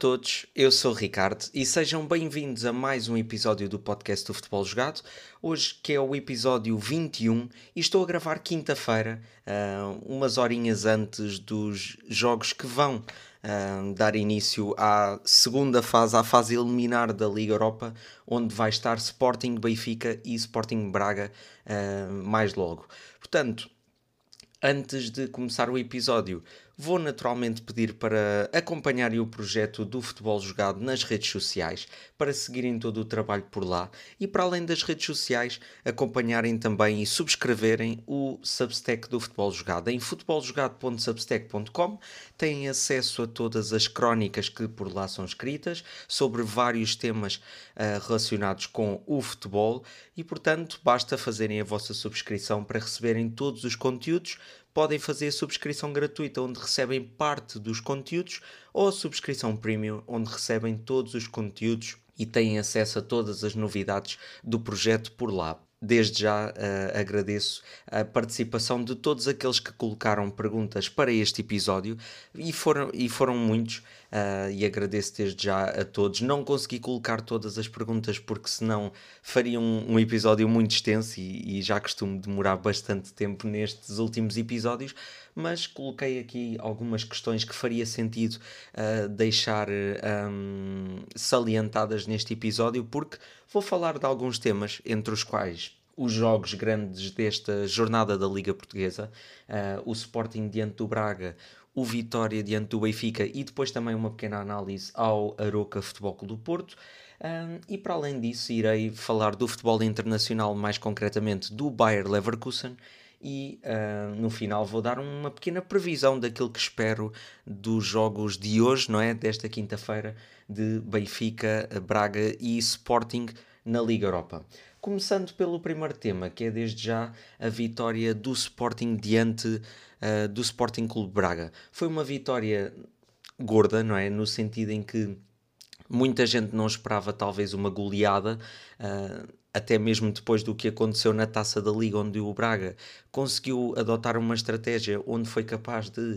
todos, eu sou o Ricardo e sejam bem-vindos a mais um episódio do podcast do Futebol Jogado. Hoje que é o episódio 21 e estou a gravar quinta-feira, uh, umas horinhas antes dos jogos que vão uh, dar início à segunda fase, à fase eliminar da Liga Europa, onde vai estar Sporting Benfica e Sporting Braga uh, mais logo. Portanto, antes de começar o episódio, Vou naturalmente pedir para acompanharem o projeto do futebol jogado nas redes sociais, para seguirem todo o trabalho por lá e, para além das redes sociais, acompanharem também e subscreverem o Substack do futebol jogado. Em futeboljogado.substack.com têm acesso a todas as crónicas que por lá são escritas sobre vários temas uh, relacionados com o futebol e, portanto, basta fazerem a vossa subscrição para receberem todos os conteúdos podem fazer a subscrição gratuita, onde recebem parte dos conteúdos, ou a subscrição premium, onde recebem todos os conteúdos e têm acesso a todas as novidades do projeto por lá. Desde já uh, agradeço a participação de todos aqueles que colocaram perguntas para este episódio e foram, e foram muitos uh, e agradeço desde já a todos. Não consegui colocar todas as perguntas porque senão faria um, um episódio muito extenso e, e, já costumo demorar bastante tempo nestes últimos episódios, mas coloquei aqui algumas questões que faria sentido uh, deixar um, salientadas neste episódio porque vou falar de alguns temas, entre os quais os jogos grandes desta jornada da Liga Portuguesa, uh, o Sporting diante do Braga, o Vitória diante do Benfica e depois também uma pequena análise ao Aroca Futebol Clube do Porto. Um, e para além disso, irei falar do futebol internacional, mais concretamente do Bayer Leverkusen. E uh, no final vou dar uma pequena previsão daquilo que espero dos jogos de hoje, não é? Desta quinta-feira, de Benfica, Braga e Sporting na Liga Europa. Começando pelo primeiro tema, que é desde já a vitória do Sporting diante uh, do Sporting Clube Braga. Foi uma vitória gorda, não é? No sentido em que muita gente não esperava talvez uma goleada, uh, até mesmo depois do que aconteceu na Taça da Liga, onde o Braga conseguiu adotar uma estratégia onde foi capaz de um,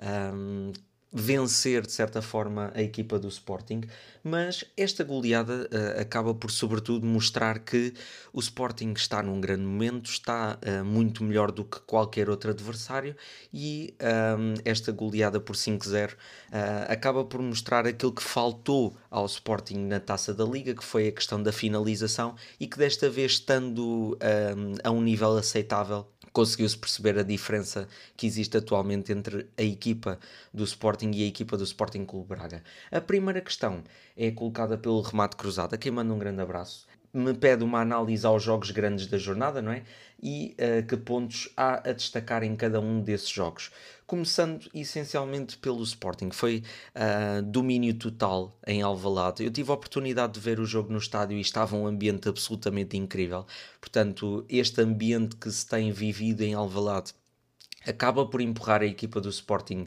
ah, vencer de certa forma a equipa do Sporting, mas esta goleada uh, acaba por sobretudo mostrar que o Sporting está num grande momento, está uh, muito melhor do que qualquer outro adversário e um, ehm, esta goleada por 5-0 uh, eh, acaba por mostrar aquilo que faltou ao Sporting na Taça da Liga, que foi a questão da finalização e que desta vez estando um, a um nível aceitável conseguiu-se perceber a diferença que existe atualmente entre a equipa do Sporting e a equipa do Sporting Clube Braga. A primeira questão é colocada pelo Remate Cruzado, a quem manda um grande abraço. Me pede uma análise aos jogos grandes da jornada, não é? E uh, que pontos há a destacar em cada um desses jogos começando essencialmente pelo Sporting. Foi uh, domínio total em Alvalade. Eu tive a oportunidade de ver o jogo no estádio e estava um ambiente absolutamente incrível. Portanto, este ambiente que se tem vivido em Alvalade acaba por empurrar a equipa do Sporting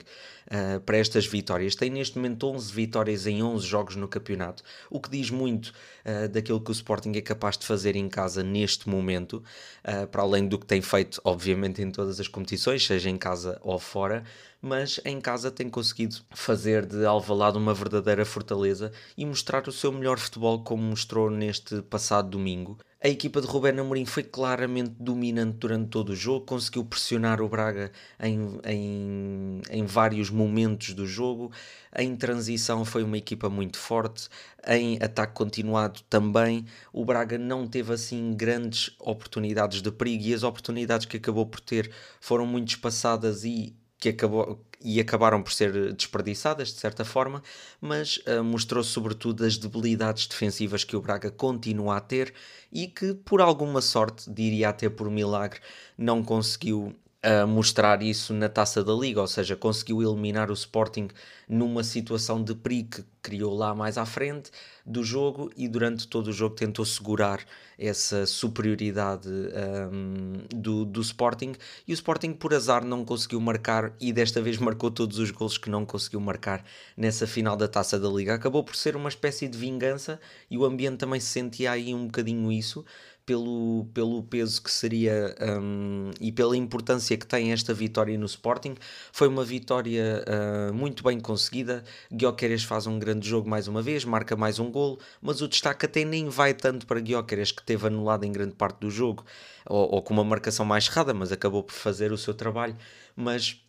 uh, para estas vitórias. Tem neste momento 11 vitórias em 11 jogos no campeonato, o que diz muito uh, daquilo que o Sporting é capaz de fazer em casa neste momento, uh, para além do que tem feito, obviamente, em todas as competições, seja em casa ou fora. Mas em casa tem conseguido fazer de Alvalade uma verdadeira fortaleza e mostrar o seu melhor futebol, como mostrou neste passado domingo. A equipa de Rubén Amorim foi claramente dominante durante todo o jogo, conseguiu pressionar o Braga em, em, em vários momentos do jogo. Em transição foi uma equipa muito forte, em ataque continuado também. O Braga não teve assim grandes oportunidades de perigo e as oportunidades que acabou por ter foram muito espaçadas e que acabou, e acabaram por ser desperdiçadas de certa forma, mas uh, mostrou sobretudo as debilidades defensivas que o Braga continua a ter e que por alguma sorte, diria até por milagre, não conseguiu a mostrar isso na taça da Liga, ou seja, conseguiu eliminar o Sporting numa situação de perigo que criou lá mais à frente do jogo e durante todo o jogo tentou segurar essa superioridade um, do, do Sporting e o Sporting por azar não conseguiu marcar e desta vez marcou todos os gols que não conseguiu marcar nessa final da taça da Liga. Acabou por ser uma espécie de vingança e o ambiente também se sentia aí um bocadinho isso pelo, pelo peso que seria um, e pela importância que tem esta vitória no Sporting. Foi uma vitória uh, muito bem conseguida. Guioqueres faz um grande jogo mais uma vez, marca mais um golo, mas o destaque até nem vai tanto para Guioqueres, que teve anulado em grande parte do jogo, ou, ou com uma marcação mais errada, mas acabou por fazer o seu trabalho. Mas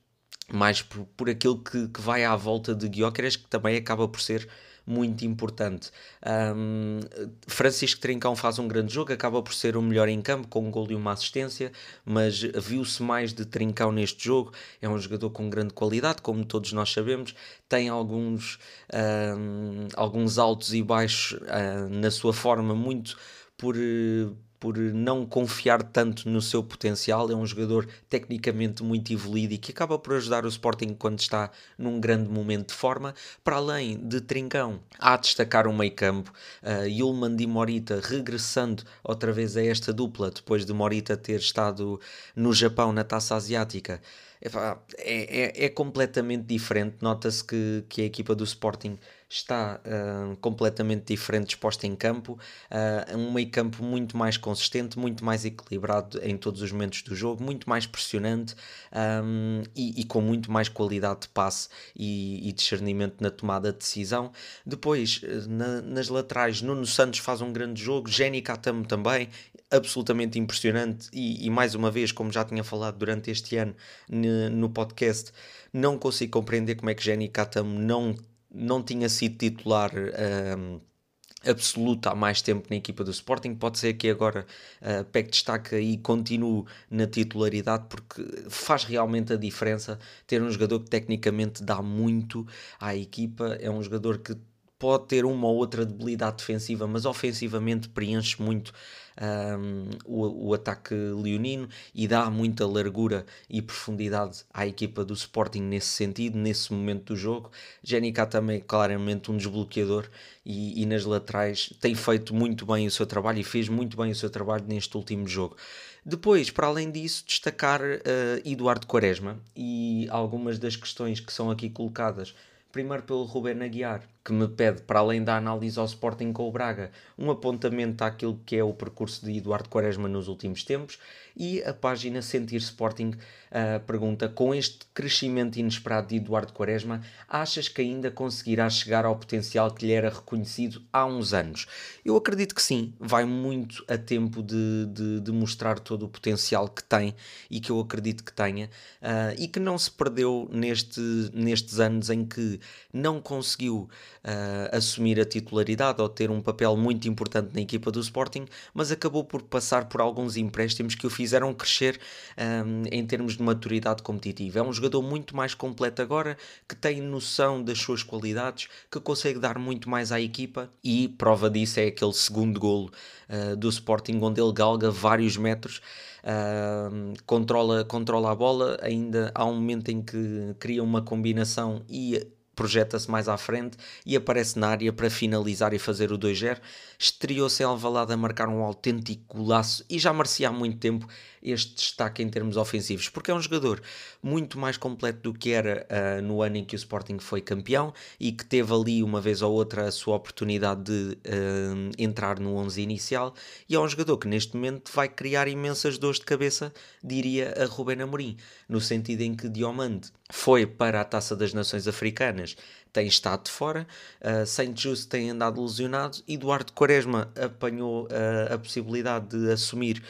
mais por, por aquilo que, que vai à volta de Guioqueres, que também acaba por ser muito importante. Um, Francisco Trincão faz um grande jogo, acaba por ser o melhor em campo, com um gol e uma assistência, mas viu-se mais de Trincão neste jogo. É um jogador com grande qualidade, como todos nós sabemos, tem alguns, um, alguns altos e baixos uh, na sua forma, muito por por não confiar tanto no seu potencial. É um jogador tecnicamente muito evoluído e que acaba por ajudar o Sporting quando está num grande momento de forma. Para além de Trincão, há a destacar um meio campo. Uh, Yulman e Morita regressando outra vez a esta dupla depois de Morita ter estado no Japão na taça asiática. É, é, é completamente diferente. Nota-se que, que a equipa do Sporting está uh, completamente diferente disposta em campo, uh, um meio campo muito mais consistente, muito mais equilibrado em todos os momentos do jogo, muito mais pressionante um, e, e, com muito mais qualidade de passe e, e discernimento na tomada de decisão. Depois, na, nas laterais, Nuno Santos faz um grande jogo, Jenny Catamo também, absolutamente impressionante e, e, mais uma vez, como já tinha falado durante este ano no podcast, não consigo compreender como é que Jenny Catamo não não tinha sido titular um, absoluto há mais tempo na equipa do Sporting. Pode ser que agora uh, pegue destaque e continue na titularidade, porque faz realmente a diferença ter um jogador que tecnicamente dá muito à equipa. É um jogador que pode ter uma ou outra debilidade defensiva, mas ofensivamente preenche muito um, o, o, ataque leonino e dá muita largura e profundidade à equipa do Sporting nesse sentido, nesse momento do jogo. Jenica também é claramente um desbloqueador e, e nas laterais tem feito muito bem o seu trabalho e fez muito bem o seu trabalho neste último jogo. Depois, para além disso, destacar uh, Eduardo Quaresma e algumas das questões que são aqui colocadas, primeiro pelo Ruben Aguiar, que me pede, para além da análise ao Sporting com o Braga, um apontamento àquilo que é o percurso de Eduardo Quaresma nos últimos tempos e a página Sentir Sporting uh, pergunta: com este crescimento inesperado de Eduardo Quaresma, achas que ainda conseguirá chegar ao potencial que lhe era reconhecido há uns anos? Eu acredito que sim, vai muito a tempo de, de, de mostrar todo o potencial que tem e que eu acredito que tenha uh, e que não se perdeu neste, nestes anos em que não conseguiu uh, assumir a titularidade ou ter um papel muito importante na equipa do Sporting, mas acabou por passar por alguns empréstimos que o fizeram crescer um, em termos de maturidade competitiva. É um jogador muito mais completo agora, que tem noção das suas qualidades, que consegue dar muito mais à equipa e prova disso é aquele segundo golo uh, do Sporting onde ele galga vários metros. Uh, controla, controla a bola, ainda há um momento em que cria uma combinação e projeta-se mais à frente e aparece na área para finalizar e fazer o 2-0. Estreou-se Alvalade a marcar um autêntico golaço e já merecia há muito tempo este destaque em termos ofensivos, porque é um jogador muito mais completo do que era uh, no ano em que o Sporting foi campeão e que teve ali uma vez ou outra a sua oportunidade de uh, entrar no 11 inicial. E é um jogador que neste momento vai criar imensas dores de cabeça, diria a Ruben Amorim, no sentido em que Diomande foi para a Taça das Nações Africanas tem estado de fora, uh, Saint Just tem andado lesionado, Eduardo Quaresma apanhou uh, a possibilidade de assumir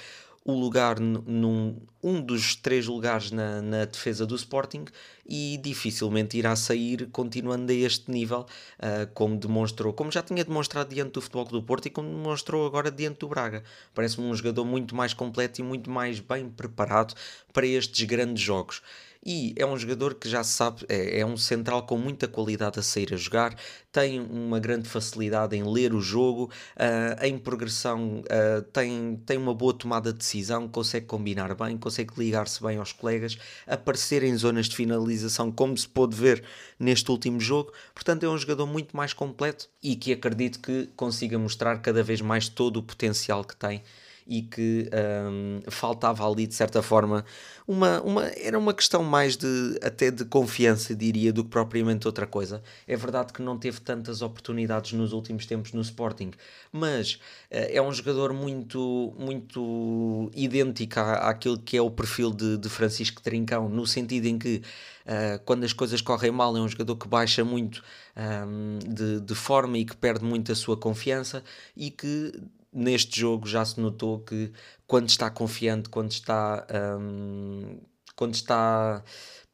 o lugar num um dos três lugares na, na, defesa do Sporting e dificilmente irá sair continuando a este nível, uh, como demonstrou, como já tinha demonstrado diante do Futebol do Porto e como demonstrou agora diante do Braga. Parece-me um jogador muito mais completo e muito mais bem preparado para estes grandes jogos e é um jogador que já sabe, é, é, um central com muita qualidade a sair a jogar, tem uma grande facilidade em ler o jogo, uh, em progressão, uh, tem, tem uma boa tomada de decisão, consegue combinar bem, consegue ligar-se bem aos colegas, aparecer em zonas de finalização, como se pôde ver neste último jogo. Portanto, é um jogador muito mais completo e que acredito que consiga mostrar cada vez mais todo o potencial que tem e que um, faltava ali de certa forma uma, uma era uma questão mais de até de confiança diria do que propriamente outra coisa. É verdade que não teve tantas oportunidades nos últimos tempos no Sporting mas uh, é um jogador muito muito idêntico à, àquilo que é o perfil de, de Francisco Trincão no sentido em que uh, quando as coisas correm mal é um jogador que baixa muito um, de, de forma e que perde muito a sua confiança e que neste jogo já se notou que quando está confiante, quando está, um, quando está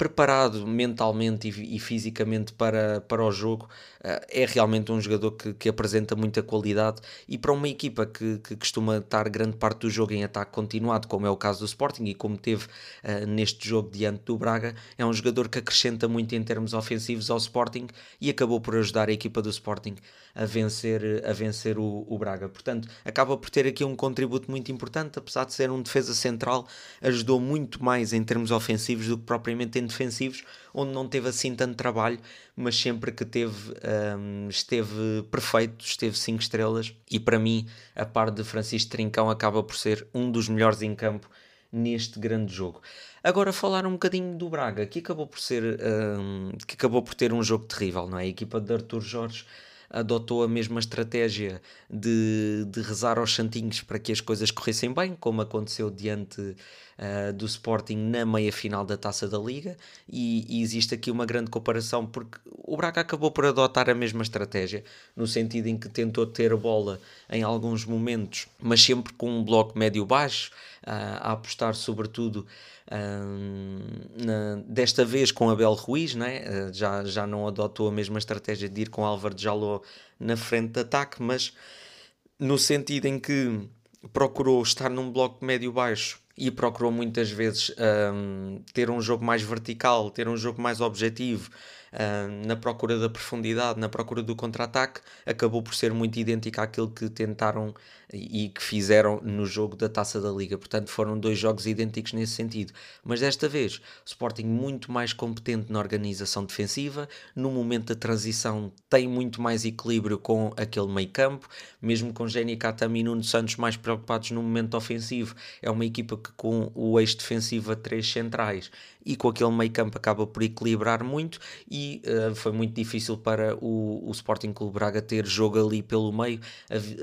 preparado mentalmente e, e, fisicamente para, para o jogo, uh, é realmente um jogador que, que, apresenta muita qualidade e para uma equipa que, que, costuma estar grande parte do jogo em ataque continuado, como é o caso do Sporting e como teve uh, neste jogo diante do Braga, é um jogador que acrescenta muito em termos ofensivos ao Sporting e acabou por ajudar a equipa do Sporting a vencer, a vencer o, o Braga. Portanto, acaba por ter aqui um contributo muito importante, apesar de ser um defesa central, ajudou muito mais em termos ofensivos do que propriamente em defensivos, onde não teve assim tanto trabalho, mas sempre que teve, um, esteve perfeito, esteve 5 estrelas, e para mim, a par de Francisco Trincão, acaba por ser um dos melhores em campo neste grande jogo. Agora falar um bocadinho do Braga, que acabou por ser um, que acabou por ter um jogo terrível, não é? A equipa de Artur Jorge adotou a mesma estratégia de, de rezar aos santinhos para que as coisas corressem bem, como aconteceu diante uh, do Sporting na meia-final da Taça da Liga, e, e, existe aqui uma grande comparação, porque o Braga acabou por adotar a mesma estratégia, no sentido em que tentou ter a bola em alguns momentos, mas sempre com um bloco médio-baixo, uh, a apostar sobretudo desta vez com Abel Ruiz, né? Uh, já, já não adotou a mesma estratégia de ir com Álvaro Jaló na frente de ataque, mas no sentido em que procurou estar num bloco médio-baixo e procurou muitas vezes um, ter um jogo mais vertical, ter um jogo mais objetivo, na procura da profundidade, na procura do contra-ataque, acabou por ser muito idêntico àquilo que tentaram e que fizeram no jogo da Taça da Liga. Portanto, foram dois jogos idênticos nesse sentido. Mas desta vez, Sporting muito mais competente na organização defensiva, no momento da transição tem muito mais equilíbrio com aquele meio campo, mesmo com Jenny Katami e Nuno Santos mais preocupados no momento ofensivo. É uma equipa que com o eixo defensivo a três centrais e com aquele meio campo acaba por equilibrar muito e uh, foi muito difícil para o, o Sporting Clube Braga ter jogo ali pelo meio,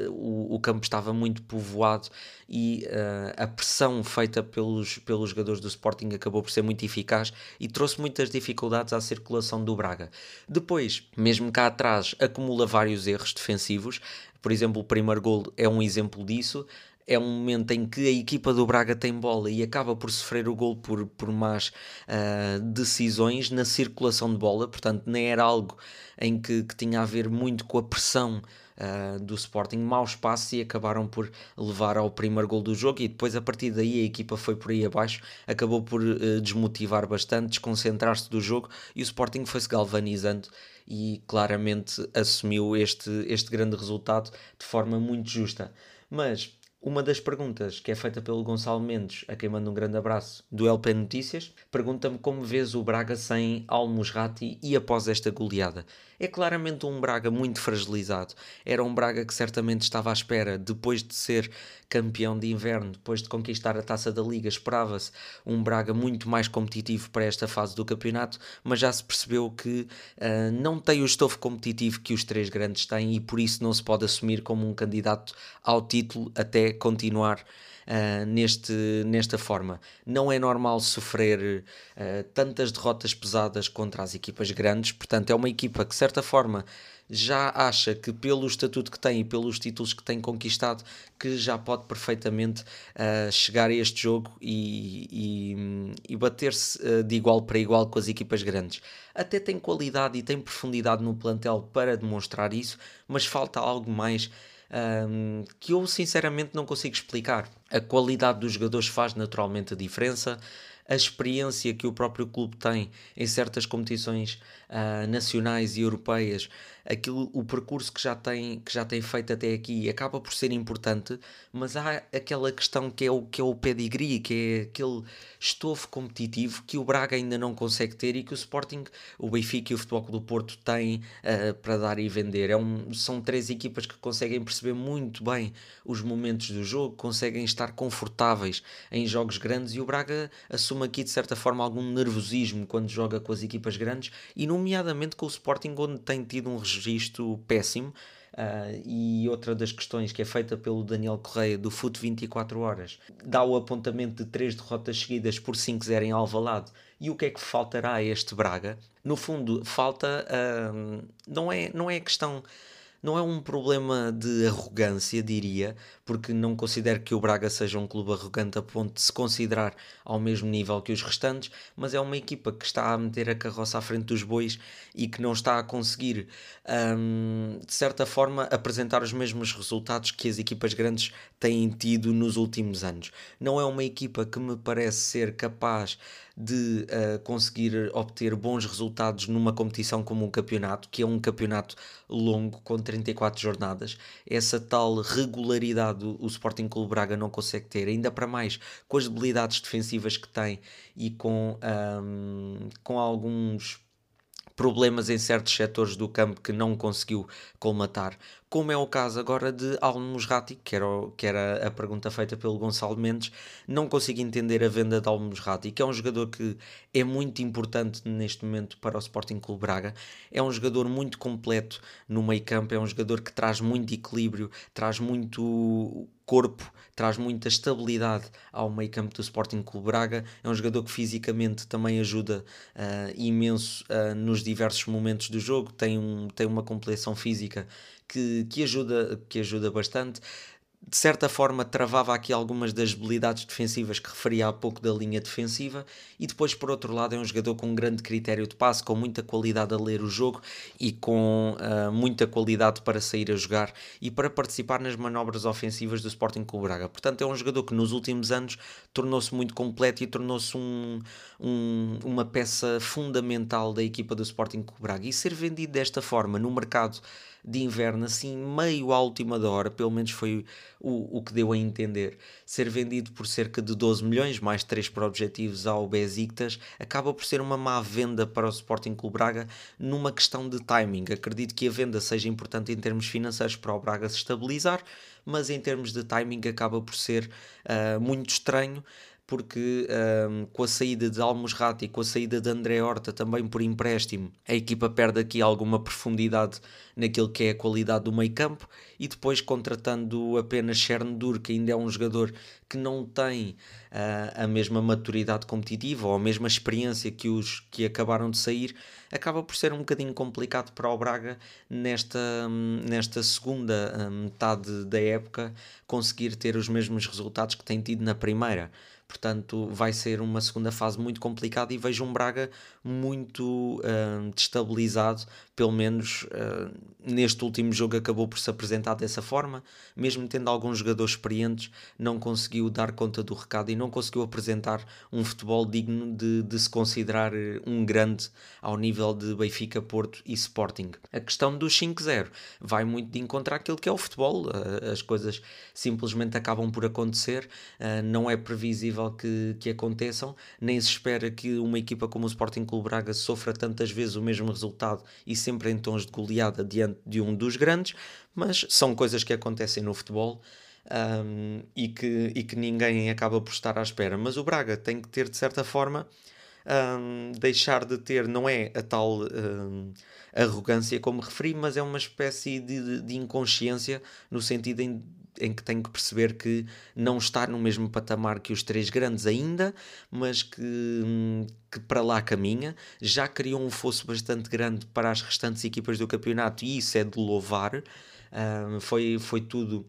o, o campo estava muito povoado e uh, a pressão feita pelos, pelos jogadores do Sporting acabou por ser muito eficaz e trouxe muitas dificuldades à circulação do Braga. Depois, mesmo cá atrás, acumula vários erros defensivos, por exemplo, o primeiro gol é um exemplo disso é um momento em que a equipa do Braga tem bola e acaba por sofrer o gol por, por más uh, decisões na circulação de bola, portanto, nem era algo em que, que tinha a ver muito com a pressão uh, do Sporting, maus passos e acabaram por levar ao primeiro gol do jogo e depois a partir daí a equipa foi por aí abaixo, acabou por uh, desmotivar bastante, desconcentrar-se do jogo e o Sporting foi-se galvanizando e claramente assumiu este, este grande resultado de forma muito justa. Mas uma das perguntas que é feita pelo Gonçalo Mendes, a quem manda um grande abraço, do LP Notícias, pergunta-me como vês o Braga sem Almusrati e após esta goleada. É claramente um Braga muito fragilizado. Era um Braga que certamente estava à espera, depois de ser campeão de inverno, depois de conquistar a taça da Liga, esperava-se um Braga muito mais competitivo para esta fase do campeonato, mas já se percebeu que uh, não tem o estofo competitivo que os três grandes têm e por isso não se pode assumir como um candidato ao título até continuar uh, neste, nesta forma. Não é normal sofrer uh, tantas derrotas pesadas contra as equipas grandes, portanto, é uma equipa que, de certa forma, já acha que pelo estatuto que tem e pelos títulos que tem conquistado que já pode perfeitamente uh, chegar a este jogo e, e, e bater-se uh, de igual para igual com as equipas grandes. Até tem qualidade e tem profundidade no plantel para demonstrar isso, mas falta algo mais um, que eu sinceramente não consigo explicar. A qualidade dos jogadores faz naturalmente a diferença, a experiência que o próprio clube tem em certas competições uh, nacionais e europeias aquilo, o percurso que já, tem, que já tem feito até aqui acaba por ser importante, mas há aquela questão que é o, que é o pedigree, que é aquele estofo competitivo que o Braga ainda não consegue ter e que o Sporting, o Benfica e o Futebol do Porto têm uh, para dar e vender. É um, são três equipas que conseguem perceber muito bem os momentos do jogo, conseguem estar confortáveis em jogos grandes e o Braga assume aqui de certa forma algum nervosismo quando joga com as equipas grandes e nomeadamente com o Sporting onde tem tido um registro péssimo Uh, e outra das questões que é feita pelo Daniel Correia do FUT 24 Horas dá o apontamento de três derrotas seguidas por 5-0 em Alvalade. E o que é que faltará a este Braga? No fundo, falta. Uh, não, é, não é questão não é um problema de arrogância, diria, porque não considero que o Braga seja um clube arrogante a ponto de se considerar ao mesmo nível que os restantes, mas é uma equipa que está a meter a carroça à frente dos bois e que não está a conseguir, hum, de certa forma, apresentar os mesmos resultados que as equipas grandes têm tido nos últimos anos. Não é uma equipa que me parece ser capaz de uh, conseguir obter bons resultados numa competição como um campeonato, que é um campeonato longo, com 34 jornadas. Essa tal regularidade o Sporting Clube Braga não consegue ter, ainda para mais com as debilidades defensivas que tem e com, um, com alguns problemas em certos setores do campo que não conseguiu colmatar, como é o caso agora de Almusrati, que era, que era a pergunta feita pelo Gonçalo Mendes, não consigo entender a venda de Almusrati, que é um jogador que é muito importante neste momento para o Sporting Clube Braga, é um jogador muito completo no meio campo, é um jogador que traz muito equilíbrio, traz muito corpo, traz muita estabilidade ao meio campo do Sporting Clube Braga. É um jogador que fisicamente também ajuda uh, imenso uh, nos diversos momentos do jogo, tem, um, tem uma compleição física que, que, ajuda, que ajuda bastante. De certa forma travava aqui algumas das habilidades defensivas que referia há pouco da linha defensiva. E depois por outro lado é um jogador com um grande critério de passe, com muita qualidade a ler o jogo e com uh, muita qualidade para sair a jogar e para participar nas manobras ofensivas do Sporting Clube Braga. Portanto é um jogador que nos últimos anos tornou-se muito completo e tornou-se um, um, uma peça fundamental da equipa do Sporting Clube Braga. E ser vendido desta forma no mercado de inverno, assim, meio à última da hora, pelo menos foi o, o que deu a entender. Ser vendido por cerca de 12 milhões, mais 3 para objetivos ao Besiktas, acaba por ser uma má venda para o Sporting Clube Braga numa questão de timing. Acredito que a venda seja importante em termos financeiros para o Braga se estabilizar, mas em termos de timing acaba por ser uh, muito estranho porque um, com a saída de Almusrati e com a saída de André Horta também por empréstimo, a equipa perde aqui alguma profundidade naquilo que é a qualidade do meio campo e depois contratando apenas Chernobyl, que ainda é um jogador que não tem uh, a mesma maturidade competitiva ou a mesma experiência que os que acabaram de sair, acaba por ser um bocadinho complicado para o Braga nesta, nesta segunda hum, metade da época conseguir ter os mesmos resultados que tem tido na primeira. Portanto, vai ser uma segunda fase muito complicada e vejo um Braga muito uh, destabilizado, pelo menos uh, neste último jogo acabou por se apresentar dessa forma, mesmo tendo alguns jogadores experientes, não conseguiu dar conta do recado e não conseguiu apresentar um futebol digno de, de se considerar eh, um grande ao nível de Benfica, Porto e Sporting. A questão dos 5-0 vai muito de encontrar aquilo que é o futebol, uh, as coisas simplesmente acabam por acontecer, não é previsível possível que, que aconteçam, nem se espera que uma equipa como o Sporting Clube Braga sofra tantas vezes o mesmo resultado e sempre em tons de goleada diante de um dos grandes, mas são coisas que acontecem no futebol. Um, e, que, e que ninguém acaba por estar à espera. Mas o Braga tem que ter, de certa forma, um, deixar de ter, não é a tal um, arrogância como referi, mas é uma espécie de, de inconsciência no sentido em em que tenho que perceber que não está no mesmo patamar que os três grandes ainda, mas que, que para lá caminha. Já criou um fosso bastante grande para as restantes equipas do campeonato e isso é de louvar. Uh, foi, foi tudo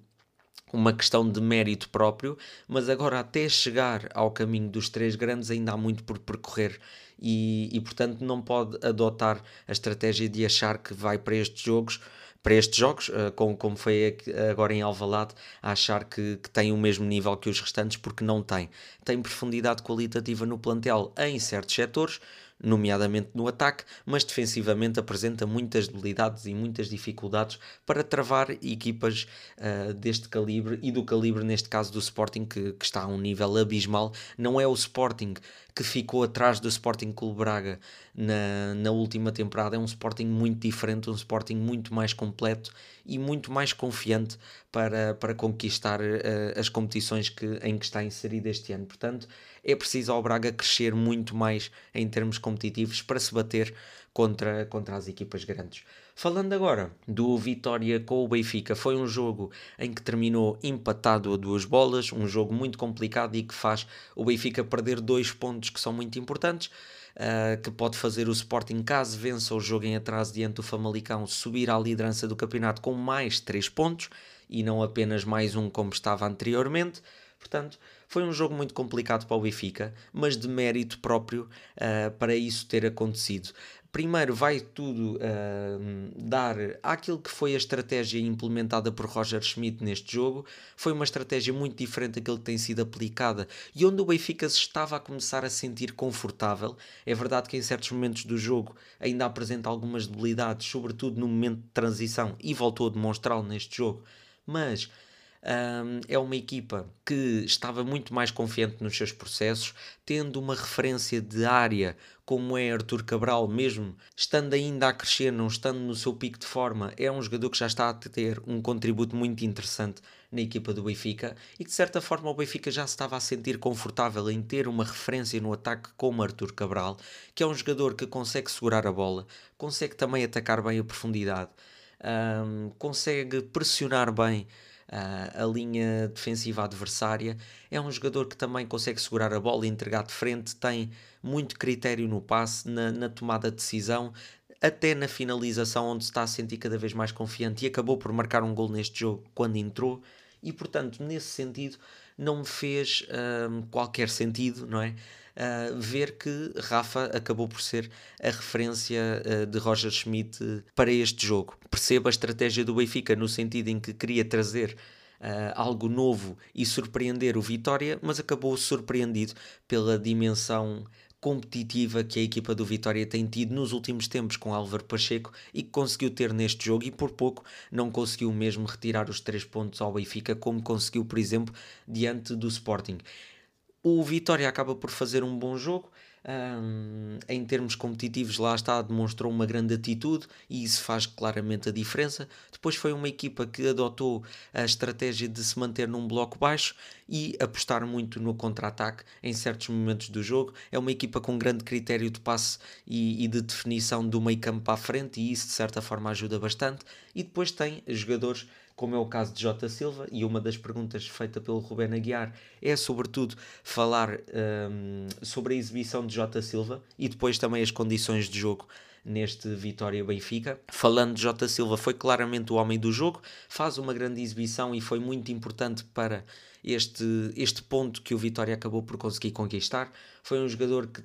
uma questão de mérito próprio, mas agora até chegar ao caminho dos três grandes ainda há muito por percorrer e, e portanto não pode adotar a estratégia de achar que vai para estes jogos para estes jogos, uh, como, como foi agora em Alvalade, a achar que, que tem o mesmo nível que os restantes, porque não tem. Tem profundidade qualitativa no plantel em certos setores, nomeadamente no ataque, mas defensivamente apresenta muitas debilidades e muitas dificuldades para travar equipas uh, deste calibre e do calibre, neste caso, do Sporting, que, que, está a um nível abismal. Não é o Sporting que ficou atrás do Sporting Clube Braga na, na última temporada, é um Sporting muito diferente, um Sporting muito mais completo e muito mais confiante para, para conquistar uh, as competições que, em que está inserido este ano. Portanto, é preciso ao Braga crescer muito mais em termos competitivos para se bater contra, contra as equipas grandes. Falando agora do Vitória com o Benfica, foi um jogo em que terminou empatado a duas bolas, um jogo muito complicado e que faz o Benfica perder dois pontos que são muito importantes. Uh, que pode fazer o Sporting, caso vença o jogo em atraso diante do Famalicão, subir à liderança do campeonato com mais 3 pontos e não apenas mais um como estava anteriormente. Portanto, foi um jogo muito complicado para o Benfica, mas de mérito próprio uh, para isso ter acontecido. Primeiro vai tudo uh, dar àquilo que foi a estratégia implementada por Roger Schmidt neste jogo. Foi uma estratégia muito diferente daquilo que tem sido aplicada e onde o Benfica se estava a começar a sentir confortável. É verdade que em certos momentos do jogo ainda apresenta algumas debilidades, sobretudo no momento de transição, e voltou a demonstrá-lo neste jogo. Mas um, é uma equipa que estava muito mais confiante nos seus processos, tendo uma referência de área como é Artur Cabral, mesmo estando ainda a crescer, não estando no seu pico de forma, é um jogador que já está a ter um contributo muito interessante na equipa do Benfica e que de certa forma o Benfica já se estava a sentir confortável em ter uma referência no ataque como Artur Cabral, que é um jogador que consegue segurar a bola, consegue também atacar bem a profundidade, um, consegue pressionar bem a linha defensiva adversária. É um jogador que também consegue segurar a bola e entregar de frente, tem muito critério no passe, na, na tomada de decisão, até na finalização, onde se está a sentir cada vez mais confiante e acabou por marcar um gol neste jogo quando entrou. E portanto, nesse sentido, não me fez uh, qualquer sentido, não é? Uh, ver que Rafa acabou por ser a referência uh, de Roger Schmidt uh, para este jogo. Perceba a estratégia do Benfica no sentido em que queria trazer algo novo e surpreender o Vitória, mas acabou surpreendido pela dimensão competitiva que a equipa do Vitória tem tido nos últimos tempos com Álvaro Pacheco e que conseguiu ter neste jogo e por pouco não conseguiu mesmo retirar os três pontos ao Benfica como conseguiu, por exemplo, diante do Sporting. O Vitória acaba por fazer um bom jogo, um, em termos competitivos, lá está, demonstrou uma grande atitude e isso faz claramente a diferença. Depois foi uma equipa que adotou a estratégia de se manter num bloco baixo e apostar muito no contra-ataque em certos momentos do jogo. É uma equipa com grande critério de passe e, e de definição do meio campo para a frente e isso de certa forma ajuda bastante. E depois tem jogadores como é o caso de Jota Silva, e uma das perguntas feita pelo Rubén Aguiar é sobretudo falar um, sobre a exibição de Jota Silva e depois também as condições de jogo neste Vitória Benfica. Falando de Jota Silva, foi claramente o homem do jogo, faz uma grande exibição e foi muito importante para este, este ponto que o Vitória acabou por conseguir conquistar. Foi um jogador que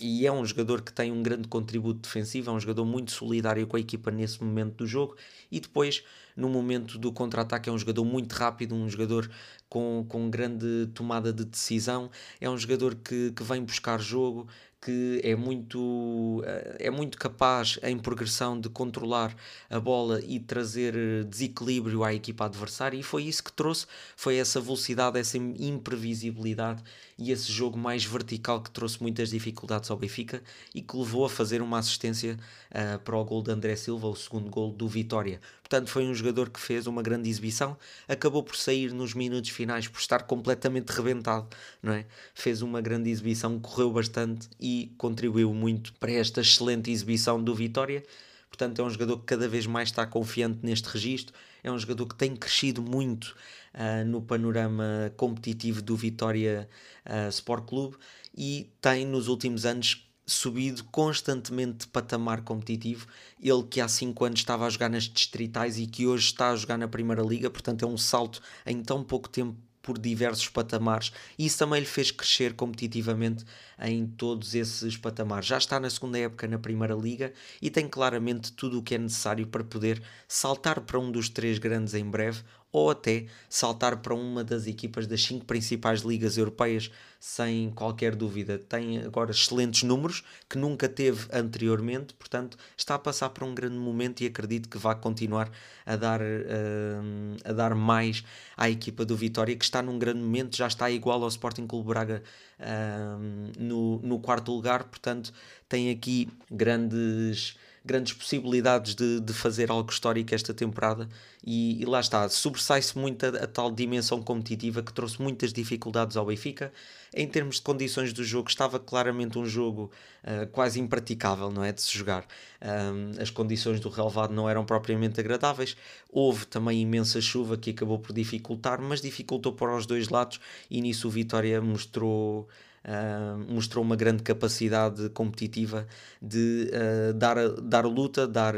e é um jogador que tem um grande contributo defensivo, é um jogador muito solidário com a equipa nesse momento do jogo e depois no momento do contra-ataque é um jogador muito rápido, um jogador com, com grande tomada de decisão, é um jogador que, que vem buscar jogo, que é muito, eh, é muito capaz em progressão de controlar a bola e trazer eh, desequilíbrio à equipa adversária e foi isso que trouxe, foi essa velocidade, essa imprevisibilidade e esse jogo mais vertical que trouxe muitas dificuldades ao Benfica e que levou a fazer uma assistência uh, para o gol de André Silva, o segundo gol do Vitória. Portanto, foi um jogador que fez uma grande exibição, acabou por sair nos minutos finais por estar completamente rebentado, não é? Fez uma grande exibição, correu bastante e contribuiu muito para esta excelente exibição do Vitória. Portanto, é um jogador que cada vez mais está confiante neste registro, é um jogador que tem crescido muito uh, no panorama competitivo do Vitória uh, Sport Clube e tem nos últimos anos subido constantemente de patamar competitivo. Ele que há 5 anos estava a jogar nas distritais e que hoje está a jogar na Primeira Liga, portanto é um salto em tão pouco tempo por diversos patamares isso também lhe fez crescer competitivamente em todos esses patamares. Já está na segunda época na Primeira Liga e tem claramente tudo o que é necessário para poder saltar para um dos três grandes em breve ou até saltar para uma das equipas das cinco principais ligas europeias sem qualquer dúvida. Tem agora excelentes números que nunca teve anteriormente, portanto, está a passar por um grande momento e acredito que vai continuar a dar, uh, a dar mais à equipa do Vitória, que está num grande momento, já está igual ao Sporting Clube Braga uh, no, no quarto lugar, portanto, tem aqui grandes grandes possibilidades de, de fazer algo histórico esta temporada e, e lá está, sobressai-se muito a, a, tal dimensão competitiva que trouxe muitas dificuldades ao Benfica. Em termos de condições do jogo, estava claramente um jogo uh, quase impraticável, não é, de se jogar. Um, as condições do relevado não eram propriamente agradáveis. Houve também imensa chuva que acabou por dificultar, mas dificultou para os dois lados e nisso o Vitória mostrou Uh, mostrou uma grande capacidade competitiva de uh, dar, dar luta, dar,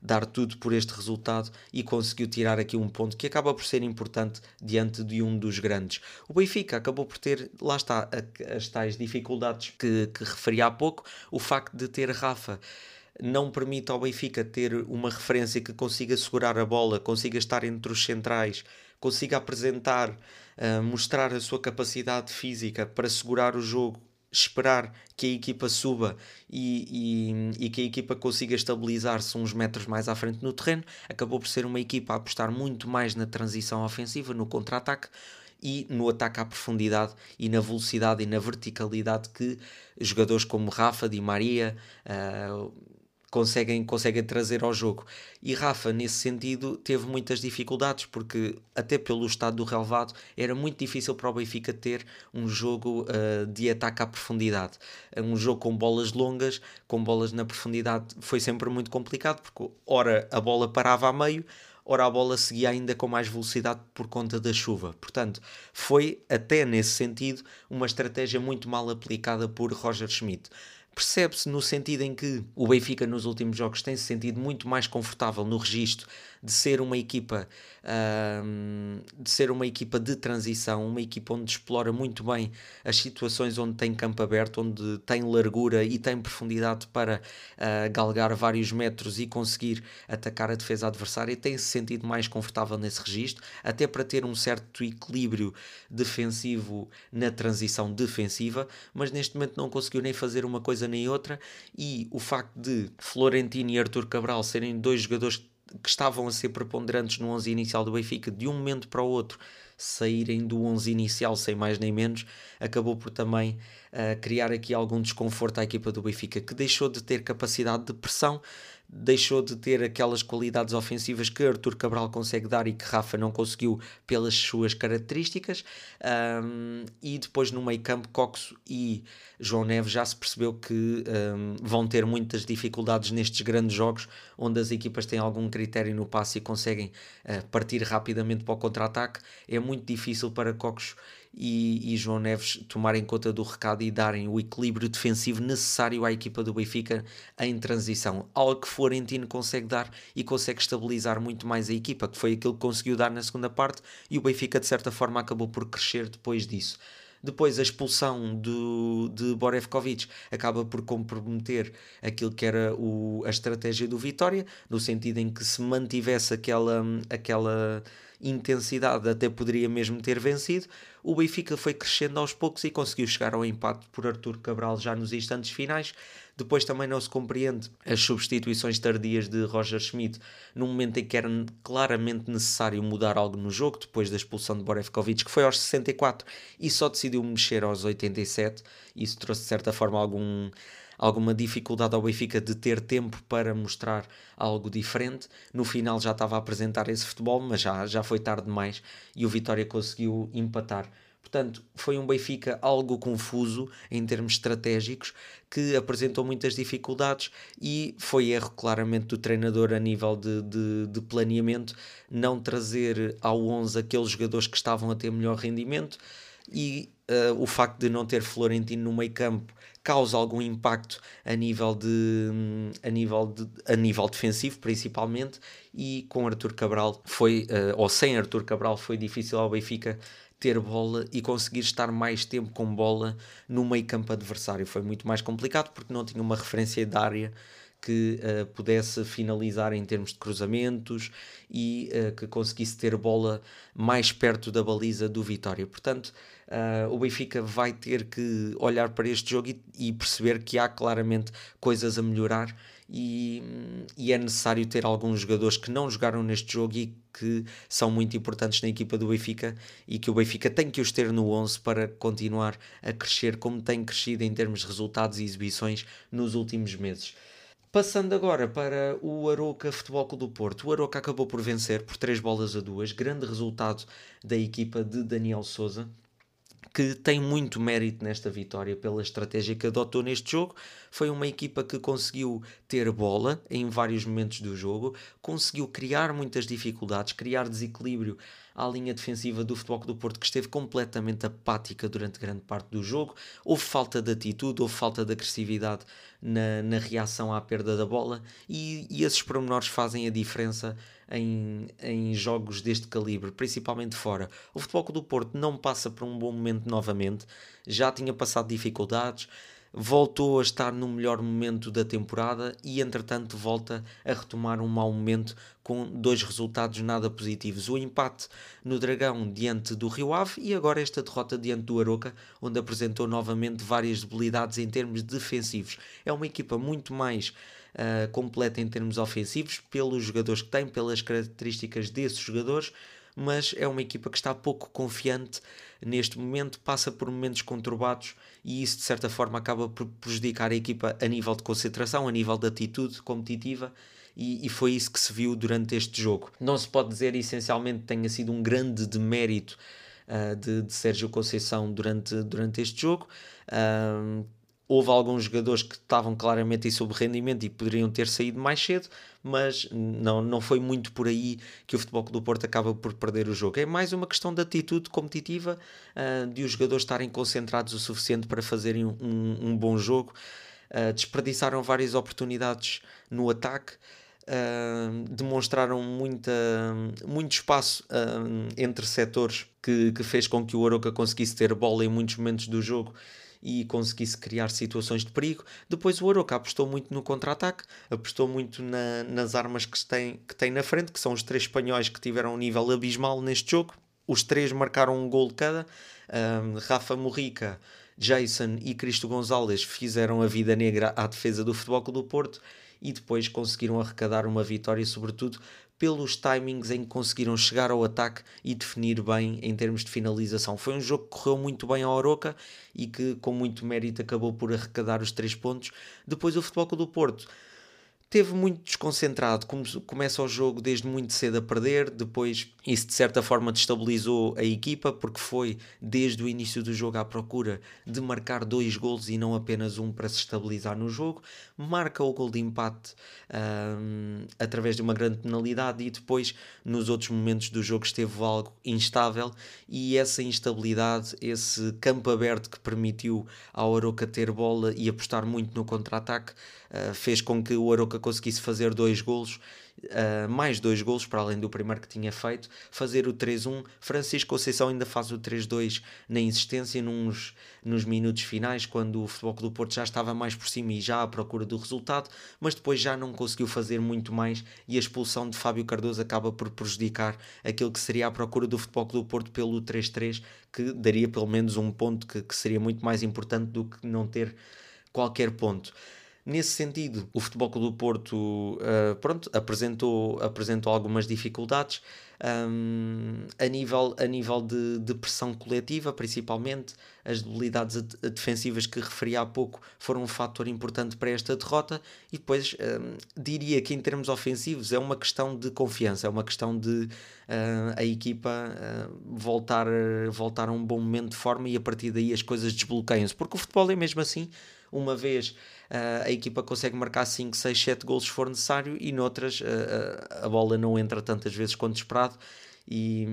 dar tudo por este resultado e conseguiu tirar aqui um ponto que acaba por ser importante diante de um dos grandes. O Benfica acabou por ter, lá está, as tais dificuldades que, que referi há pouco, o facto de ter Rafa não permite ao Benfica ter uma referência que consiga segurar a bola, consiga estar entre os centrais, consiga apresentar mostrar a sua capacidade física para segurar o jogo, esperar que a equipa suba e, e, e que a equipa consiga estabilizar-se uns metros mais à frente no terreno, acabou por ser uma equipa a apostar muito mais na transição ofensiva, no contra-ataque e no ataque à profundidade e na velocidade e na verticalidade que jogadores como Rafa, Di Maria, uh, conseguem, conseguem trazer ao jogo. E Rafa, nesse sentido, teve muitas dificuldades, porque até pelo estado do relevado era muito difícil para o Benfica ter um jogo uh, de ataque à profundidade. Um jogo com bolas longas, com bolas na profundidade, foi sempre muito complicado, porque ora a bola parava a meio, ora a bola seguia ainda com mais velocidade por conta da chuva. Portanto, foi até nesse sentido uma estratégia muito mal aplicada por Roger Schmidt percebe-se no sentido em que o Benfica nos últimos jogos tem se sentido muito mais confortável no registro de ser uma equipa uh, de ser uma equipa de transição, uma equipa onde explora muito bem as situações onde tem campo aberto, onde tem largura e tem profundidade para uh, galgar vários metros e conseguir atacar a defesa adversária, tem-se sentido mais confortável nesse registro, até para ter um certo equilíbrio defensivo na transição defensiva, mas neste momento não conseguiu nem fazer uma coisa nem outra e o facto de Florentino e Arthur Cabral serem dois jogadores que estavam a ser preponderantes no 11 inicial do Benfica, de um momento para o outro saírem do 11 inicial sem mais nem menos, acabou por também uh, criar aqui algum desconforto à equipa do Benfica, que deixou de ter capacidade de pressão, deixou de ter aquelas qualidades ofensivas que Arthur Cabral consegue dar e que Rafa não conseguiu pelas suas características. Um, e depois no meio campo, Coxo e João Neves já se percebeu que um, vão ter muitas dificuldades nestes grandes jogos, onde as equipas têm algum critério no passe e conseguem uh, partir rapidamente para o contra-ataque. É muito difícil para Coxo e, e, João Neves tomarem conta do recado e darem o equilíbrio defensivo necessário à equipa do Benfica em transição. Algo que Florentino consegue dar e consegue estabilizar muito mais a equipa, que foi aquilo que conseguiu dar na segunda parte e o Benfica de certa forma acabou por crescer depois disso. Depois a expulsão do, de Borevkovic acaba por comprometer aquilo que era o, a estratégia do Vitória, no sentido em que se mantivesse aquela, aquela intensidade até poderia mesmo ter vencido. O Benfica foi crescendo aos poucos e conseguiu chegar ao empate por Artur Cabral já nos instantes finais. Depois também não se compreende as substituições tardias de Roger Schmidt no momento em que era claramente necessário mudar algo no jogo, depois da expulsão de Borevkovic, que foi aos 64 e só decidiu mexer aos 87. Isso trouxe de certa forma algum alguma dificuldade ao Benfica de ter tempo para mostrar algo diferente. No final já estava a apresentar esse futebol, mas já, já foi tarde demais e o Vitória conseguiu empatar. Portanto, foi um Benfica algo confuso em termos estratégicos, que apresentou muitas dificuldades e foi erro claramente do treinador a nível de, de, de, planeamento não trazer ao 11 aqueles jogadores que estavam a ter melhor rendimento e uh, o facto de não ter Florentino no meio campo causa algum impacto a nível, de, a nível, de, a nível defensivo, principalmente, e com Arthur Cabral foi, uh, ou sem Arthur Cabral, foi difícil ao Benfica ter bola e conseguir estar mais tempo com bola no meio campo adversário. Foi muito mais complicado porque não tinha uma referência da área que uh, pudesse finalizar em termos de cruzamentos e uh, que conseguisse ter bola mais perto da baliza do Vitória. Portanto, uh, o Benfica vai ter que olhar para este jogo e, e perceber que há claramente coisas a melhorar e, e, é necessário ter alguns jogadores que não jogaram neste jogo e que são muito importantes na equipa do Benfica e que o Benfica tem que os ter no 11 para continuar a crescer como tem crescido em termos de resultados e exibições nos últimos meses. Passando agora para o Aroca Futebol Clube do Porto. O Aroca acabou por vencer por 3 bolas a 2, grande resultado da equipa de Daniel Souza, que tem muito mérito nesta vitória pela estratégia que adotou neste jogo. Foi uma equipa que conseguiu ter bola em vários momentos do jogo, conseguiu criar muitas dificuldades, criar desequilíbrio à linha defensiva do Futebol do Porto, que esteve completamente apática durante grande parte do jogo. Houve falta de atitude, houve falta de agressividade na, na reação à perda da bola, e, e esses pormenores fazem a diferença em, em jogos deste calibre, principalmente fora. O Futebol do Porto não passa por um bom momento novamente, já tinha passado dificuldades, voltou a estar no melhor momento da temporada e entretanto volta a retomar um mau momento com dois resultados nada positivos. O empate no Dragão diante do Rio Ave e agora esta derrota diante do Aroca, onde apresentou novamente várias debilidades em termos defensivos. É uma equipa muito mais uh, completa em termos ofensivos, pelos jogadores que tem, pelas características desses jogadores, mas é uma equipa que está pouco confiante neste momento, passa por momentos conturbados e isso de certa forma acaba por prejudicar a equipa a nível de concentração, a nível de atitude competitiva. E, foi isso que se viu durante este jogo. Não se pode dizer essencialmente que tenha sido um grande demérito uh, de, de Sérgio Conceição durante, durante este jogo. Uh, Houve alguns jogadores que estavam claramente em sobrerendimento e poderiam ter saído mais cedo, mas não, não foi muito por aí que o Futebol do Porto acaba por perder o jogo. É mais uma questão de atitude competitiva, uh, de os jogadores estarem concentrados o suficiente para fazerem um, um bom jogo. Uh, desperdiçaram várias oportunidades no ataque. Uh, demonstraram muita, muito espaço entre setores que, que fez com que o Aroca conseguisse ter bola em muitos momentos do jogo e conseguisse criar situações de perigo. Depois o Aroca apostou muito no contra-ataque, apostou muito na, nas armas que tem, que tem na frente, que são os três espanhóis que tiveram um nível abismal neste jogo. Os três marcaram um gol cada. Um, Rafa Morrica, Jason e Cristo Gonzalez fizeram a vida negra à defesa do Futebol Clube do Porto e depois conseguiram arrecadar uma vitória, sobretudo pelos timings em que conseguiram chegar ao ataque e definir bem em termos de finalização. Foi um jogo que correu muito bem ao Oroca e que com muito mérito acabou por arrecadar os três pontos. Depois o Futebol do Porto teve muito desconcentrado, começa o jogo desde muito cedo a perder, depois isso de certa forma destabilizou a equipa, porque foi desde o início do jogo à procura de marcar dois golos e não apenas um para se estabilizar no jogo, marca o gol de empate um, através de uma grande penalidade e depois nos outros momentos do jogo esteve algo instável. E essa instabilidade, esse campo aberto que permitiu ao Aroca ter bola e apostar muito no contra-ataque, uh, fez com que o Aroca conseguisse fazer dois golos, uh, mais dois golos para além do primeiro que tinha feito, fazer o 3-1. Francisco Conceição ainda faz o 3-2 na insistência nos, nos minutos finais, quando o Futebol do Porto já estava mais por cima e já à procura do resultado, mas depois já não conseguiu fazer muito mais e a expulsão de Fábio Cardoso acaba por prejudicar aquilo que seria a procura do Futebol do Porto pelo 3-3, que daria pelo menos um ponto que, que seria muito mais importante do que não ter qualquer ponto. Nesse sentido, o Futebol Clube do Porto uh, pronto, apresentou, apresentou algumas dificuldades um, a nível, a nível de, de, pressão coletiva, principalmente. As debilidades defensivas que referi há pouco foram um fator importante para esta derrota. E depois um, diria que, em termos ofensivos, é uma questão de confiança, é uma questão de uh, a equipa uh, voltar, voltar a um bom momento de forma e a partir daí as coisas desbloqueiam-se. Porque o futebol é mesmo assim uma vez uh, a equipa consegue marcar 5, 6, 7 gols se for necessário e noutras uh, a bola não entra tantas vezes quanto esperado e,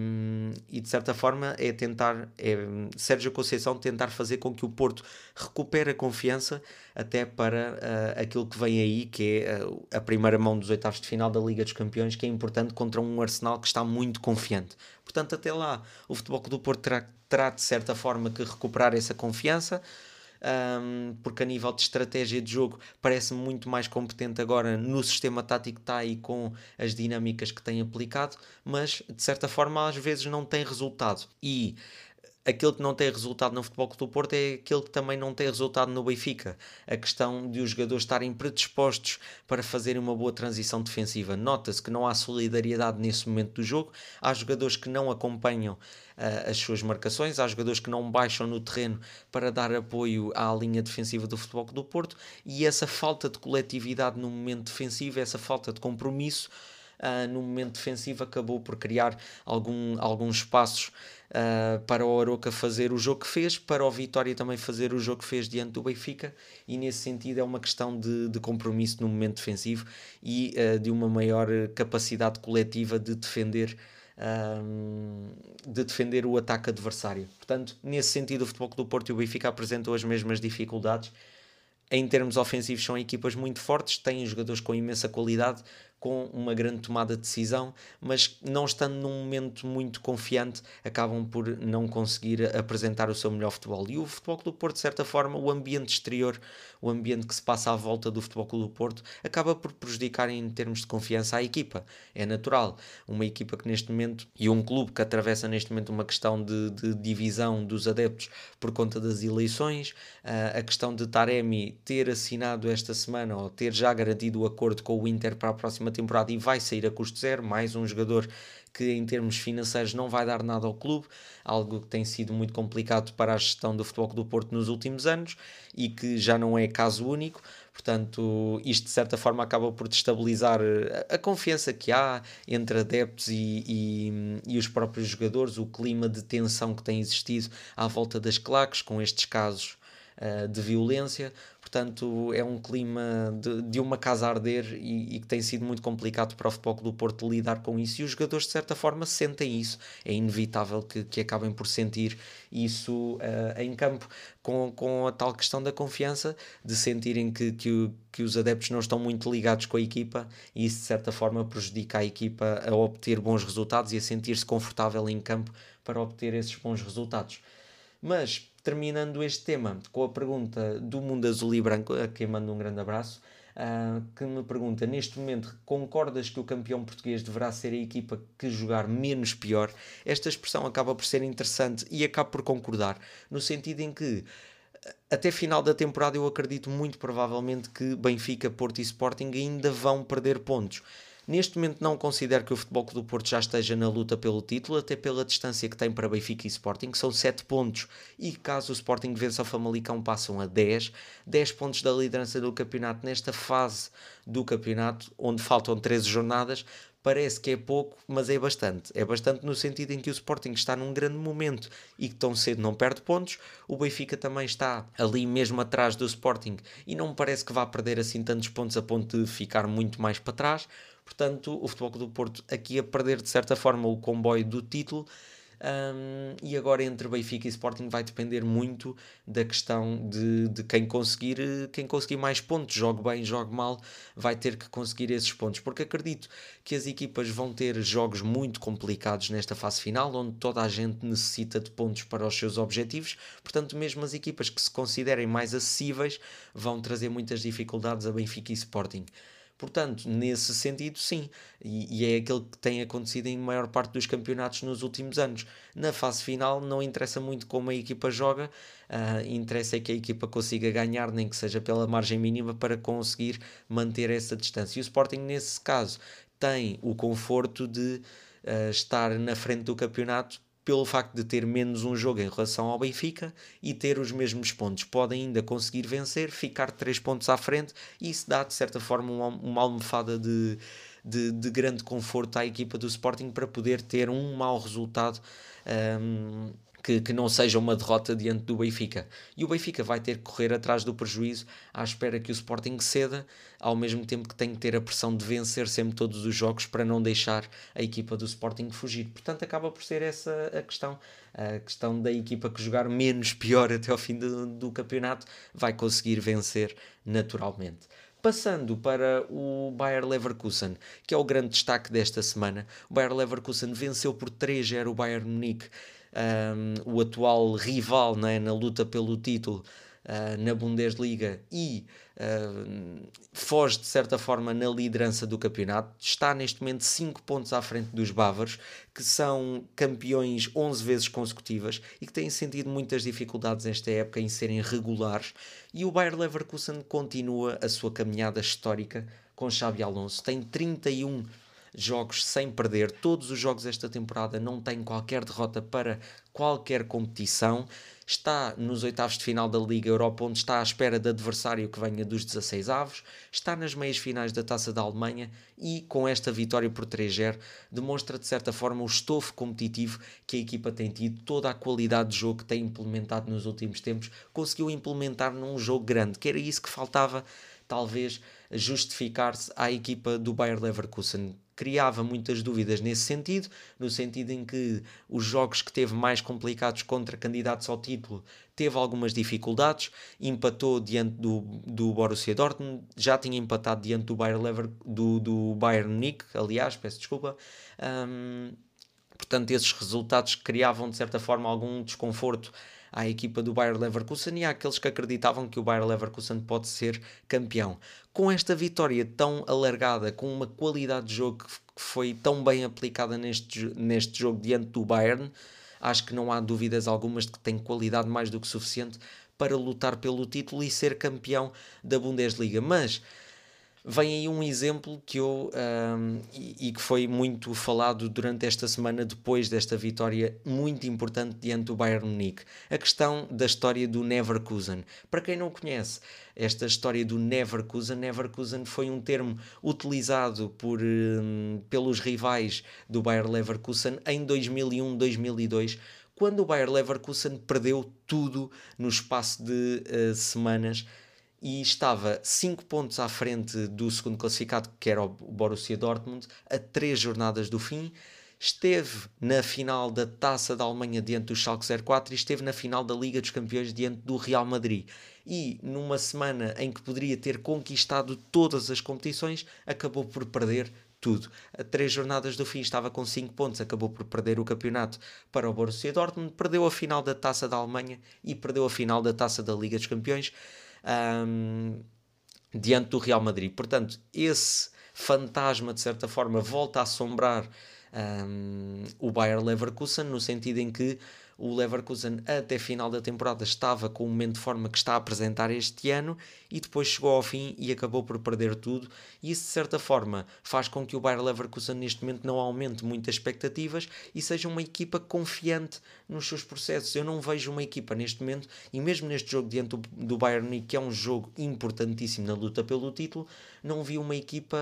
e, de certa forma é tentar, é Sérgio Conceição tentar fazer com que o Porto recupere a confiança até para uh, aquilo que vem aí, que é a primeira mão dos oitavos de final da Liga dos Campeões, que é importante contra um Arsenal que está muito confiante. Portanto, até lá, o Futebol do Porto terá, terá de certa forma que recuperar essa confiança um, porque a nível de estratégia de jogo parece muito mais competente agora no sistema tático que está aí com as dinâmicas que tem aplicado, mas de certa forma às vezes não tem resultado. E aquele que não tem resultado no Futebol Clube do Porto é aquele que também não tem resultado no Benfica. A questão de os jogadores estarem predispostos para fazerem uma boa transição defensiva. Nota-se que não há solidariedade nesse momento do jogo. Há jogadores que não acompanham uh, as suas marcações, há jogadores que não baixam no terreno para dar apoio à linha defensiva do Futebol Clube do Porto e essa falta de coletividade no momento defensivo, essa falta de compromisso uh, no momento defensivo acabou por criar algum, alguns espaços uh, para o Aroca fazer o jogo que fez, para o Vitória também fazer o jogo que fez diante do Benfica, e nesse sentido é uma questão de, de compromisso no momento defensivo e uh, de uma maior capacidade coletiva de defender. De defender o ataque adversário. Portanto, nesse sentido, o Futebol do Porto e o Benfica apresentam as mesmas dificuldades. Em termos ofensivos, são equipas muito fortes, têm jogadores com imensa qualidade, com uma grande tomada de decisão, mas não estando num momento muito confiante, acabam por não conseguir apresentar o seu melhor futebol. E o Futebol Clube do Porto, de certa forma, o ambiente exterior, o ambiente que se passa à volta do Futebol Clube do Porto, acaba por prejudicar em termos de confiança a equipa. É natural. Uma equipa que neste momento, e um clube que atravessa neste momento uma questão de, de divisão dos adeptos por conta das eleições, a questão de Taremi ter assinado esta semana ou ter já garantido o acordo com o Inter para a próxima temporada e vai sair a custo zero, mais um jogador que em termos financeiros não vai dar nada ao clube, algo que tem sido muito complicado para a gestão do Futebol do Porto nos últimos anos e que já não é caso único. Portanto, isto de certa forma acaba por destabilizar a, confiança que há entre adeptos e, e, e, os próprios jogadores, o clima de tensão que tem existido à volta das claques com estes casos uh, de violência portanto é um clima de, de uma casa a arder e, e, que tem sido muito complicado para o Futebol do Porto lidar com isso e os jogadores de certa forma sentem isso, é inevitável que, que acabem por sentir isso uh, em campo com, com a tal questão da confiança, de sentirem que, que, que os adeptos não estão muito ligados com a equipa e isso de certa forma prejudica a equipa a obter bons resultados e a sentir-se confortável em campo para obter esses bons resultados. Mas terminando este tema com a pergunta do Mundo Azul e Branco, a quem mando um grande abraço, uh, que me pergunta: neste momento, concordas que o campeão português deverá ser a equipa que jogar menos pior? Esta expressão acaba por ser interessante e acabo por concordar, no sentido em que até final da temporada eu acredito muito provavelmente que Benfica, Porto e Sporting ainda vão perder pontos. Neste momento não considero que o Futebol do Porto já esteja na luta pelo título, até pela distância que tem para Benfica e Sporting, que são 7 pontos, e caso o Sporting vença o Famalicão passam a 10, 10 pontos da liderança do campeonato nesta fase do campeonato, onde faltam 13 jornadas, parece que é pouco, mas é bastante. É bastante no sentido em que o Sporting está num grande momento e que tão cedo não perde pontos. O Benfica também está ali mesmo atrás do Sporting e não me parece que vá perder assim tantos pontos a ponto de ficar muito mais para trás. Portanto, o Futebol do Porto aqui a perder de certa forma o comboio do título. Um, e agora entre Benfica e Sporting vai depender muito da questão de, de quem conseguir quem conseguir mais pontos, jogue bem, jogue mal, vai ter que conseguir esses pontos, porque acredito que as equipas vão ter jogos muito complicados nesta fase final, onde toda a gente necessita de pontos para os seus objetivos, portanto, mesmo as equipas que se considerem mais acessíveis vão trazer muitas dificuldades a Benfica e Sporting. Portanto, nesse sentido, sim. E, e, é aquele que tem acontecido em maior parte dos campeonatos nos últimos anos. Na fase final, não interessa muito como a equipa joga, uh, interessa é que a equipa consiga ganhar, nem que seja pela margem mínima, para conseguir manter essa distância. E o Sporting, nesse caso, tem o conforto de uh, estar na frente do campeonato pelo facto de ter menos um jogo em relação ao Benfica e ter os mesmos pontos. Podem ainda conseguir vencer, ficar 3 pontos à frente e isso dá de certa forma uma, uma almofada de, de, de, grande conforto à equipa do Sporting para poder ter um mau resultado um, que, que não seja uma derrota diante do Benfica. E o Benfica vai ter que correr atrás do prejuízo à espera que o Sporting ceda, ao mesmo tempo que tem que ter a pressão de vencer sempre todos os jogos para não deixar a equipa do Sporting fugir. Portanto, acaba por ser essa a questão. A questão da equipa que jogar menos pior até ao fim do, do campeonato vai conseguir vencer naturalmente. Passando para o Bayer Leverkusen, que é o grande destaque desta semana. O Bayer Leverkusen venceu por 3-0 o Bayern Munique um, o atual rival né, na luta pelo título uh, na Bundesliga e uh, foge de certa forma na liderança do campeonato. Está neste momento 5 pontos à frente dos bávaros, que são campeões 11 vezes consecutivas e que têm sentido muitas dificuldades esta época em serem regulares. E o Bayer Leverkusen continua a sua caminhada histórica com Xabi Alonso. Tem 31 jogos sem perder. Todos os jogos desta temporada não têm qualquer derrota para qualquer competição. Está nos oitavos de final da Liga Europa, onde está à espera de adversário que venha dos 16 avos, está nas meias finais da Taça da Alemanha e, com esta vitória por 3-0, demonstra de certa forma o estofo competitivo que a equipa tem tido, toda a qualidade de jogo que tem implementado nos últimos tempos, conseguiu implementar num jogo grande, que era isso que faltava, talvez, justificar-se à equipa do Bayer Leverkusen criava muitas dúvidas nesse sentido, no sentido em que os jogos que teve mais complicados contra candidatos ao título teve algumas dificuldades, empatou diante do, do Borussia Dortmund, já tinha empatado diante do Bayern, Lever, do, do Bayern Munique, aliás, peço desculpa. Um, portanto, esses resultados criavam de certa forma algum desconforto à equipa do Bayer Leverkusen e àqueles que acreditavam que o Bayer Leverkusen pode ser campeão. Com esta vitória tão alargada, com uma qualidade de jogo que foi tão bem aplicada neste, neste jogo diante do Bayern, acho que não há dúvidas algumas de que tem qualidade mais do que suficiente para lutar pelo título e ser campeão da Bundesliga. Mas vem aí um exemplo que eu um, e, e, que foi muito falado durante esta semana depois desta vitória muito importante diante do Bayern Munique. A questão da história do Neverkusen. Para quem não conhece esta história do Neverkusen Neverkusen foi um termo utilizado por um, pelos rivais do Bayern Leverkusen em 2001-2002 quando o Bayer Leverkusen perdeu tudo no espaço de uh, semanas e estava 5 pontos à frente do segundo classificado, que era o Borussia Dortmund, a 3 jornadas do fim. Esteve na final da Taça da Alemanha diante do Schalke 04 e esteve na final da Liga dos Campeões diante do Real Madrid. E numa semana em que poderia ter conquistado todas as competições, acabou por perder tudo. A três jornadas do fim estava com 5 pontos, acabou por perder o campeonato para o Borussia Dortmund, perdeu a final da Taça da Alemanha e perdeu a final da Taça da Liga dos Campeões um, diante do Real Madrid. Portanto, esse fantasma, de certa forma, volta a assombrar um, o Bayer Leverkusen, no sentido em que o Leverkusen até final da temporada estava com o momento de forma que está a apresentar este ano e depois chegou ao fim e acabou por perder tudo e isso de certa forma faz com que o Bayer Leverkusen neste momento não aumente muitas expectativas e seja uma equipa confiante nos seus processos. Eu não vejo uma equipa neste momento e mesmo neste jogo diante do, Bayern que é um jogo importantíssimo na luta pelo título, não vi uma equipa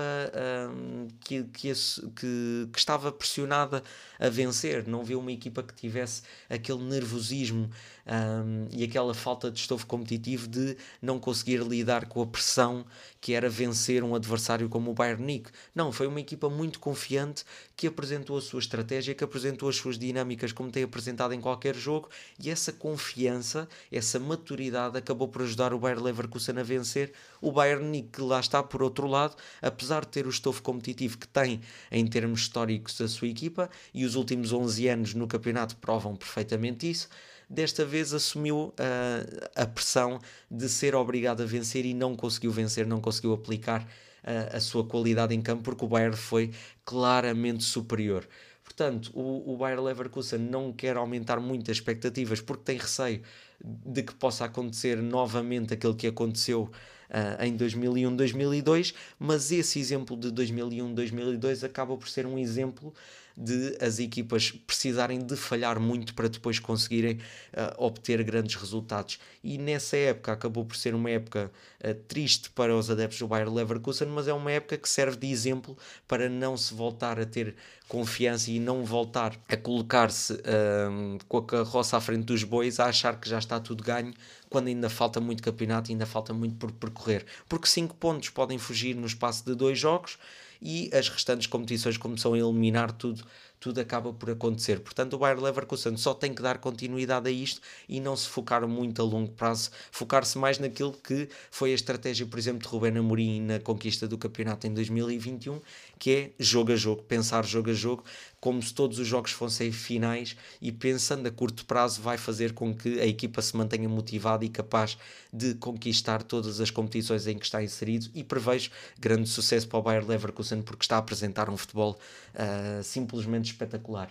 um, que, que, que, que estava pressionada a vencer, não vi uma equipa que tivesse aquele nervosismo um, e aquela falta de estofo competitivo de não conseguir lidar com a pressão que era vencer um adversário como o Bayern Munique. Não, foi uma equipa muito confiante que apresentou a sua estratégia, que apresentou as suas dinâmicas como tem apresentado em qualquer jogo e essa confiança, essa maturidade acabou por ajudar o Bayern Leverkusen a vencer o Bayern Munique, que lá está por outro lado, apesar de ter o estofo competitivo que tem em termos históricos da sua equipa e os últimos 11 anos no campeonato provam perfeitamente isso, desta vez assumiu uh, a pressão de ser obrigado a vencer e não conseguiu vencer, não conseguiu aplicar uh, a sua qualidade em campo porque o Bayern foi claramente superior. Portanto, o, o Bayer Leverkusen não quer aumentar muito as expectativas porque tem receio de que possa acontecer novamente aquilo que aconteceu uh, em 2001-2002, mas esse exemplo de 2001-2002 acaba por ser um exemplo de as equipas precisarem de falhar muito para depois conseguirem uh, obter grandes resultados. E nessa época acabou por ser uma época uh, triste para os adeptos do Bayer Leverkusen, mas é uma época que serve de exemplo para não se voltar a ter confiança e não voltar a colocar-se uh, com a carroça à frente dos bois a achar que já está tudo ganho quando ainda falta muito campeonato ainda falta muito por percorrer. Porque 5 pontos podem fugir no espaço de dois jogos e as restantes competições começam a eliminar tudo, tudo acaba por acontecer. Portanto, o Bayer Leverkusen só tem que dar continuidade a isto e não se focar muito a longo prazo, focar-se mais naquilo que foi a estratégia, por exemplo, de Rubén Amorim na conquista do campeonato em 2021 que é jogo a jogo, pensar jogo a jogo, como se todos os jogos fossem finais e pensando a curto prazo vai fazer com que a equipa se mantenha motivada e capaz de conquistar todas as competições em que está inserido e prevejo grande sucesso para o Bayer Leverkusen porque está a apresentar um futebol uh, simplesmente espetacular.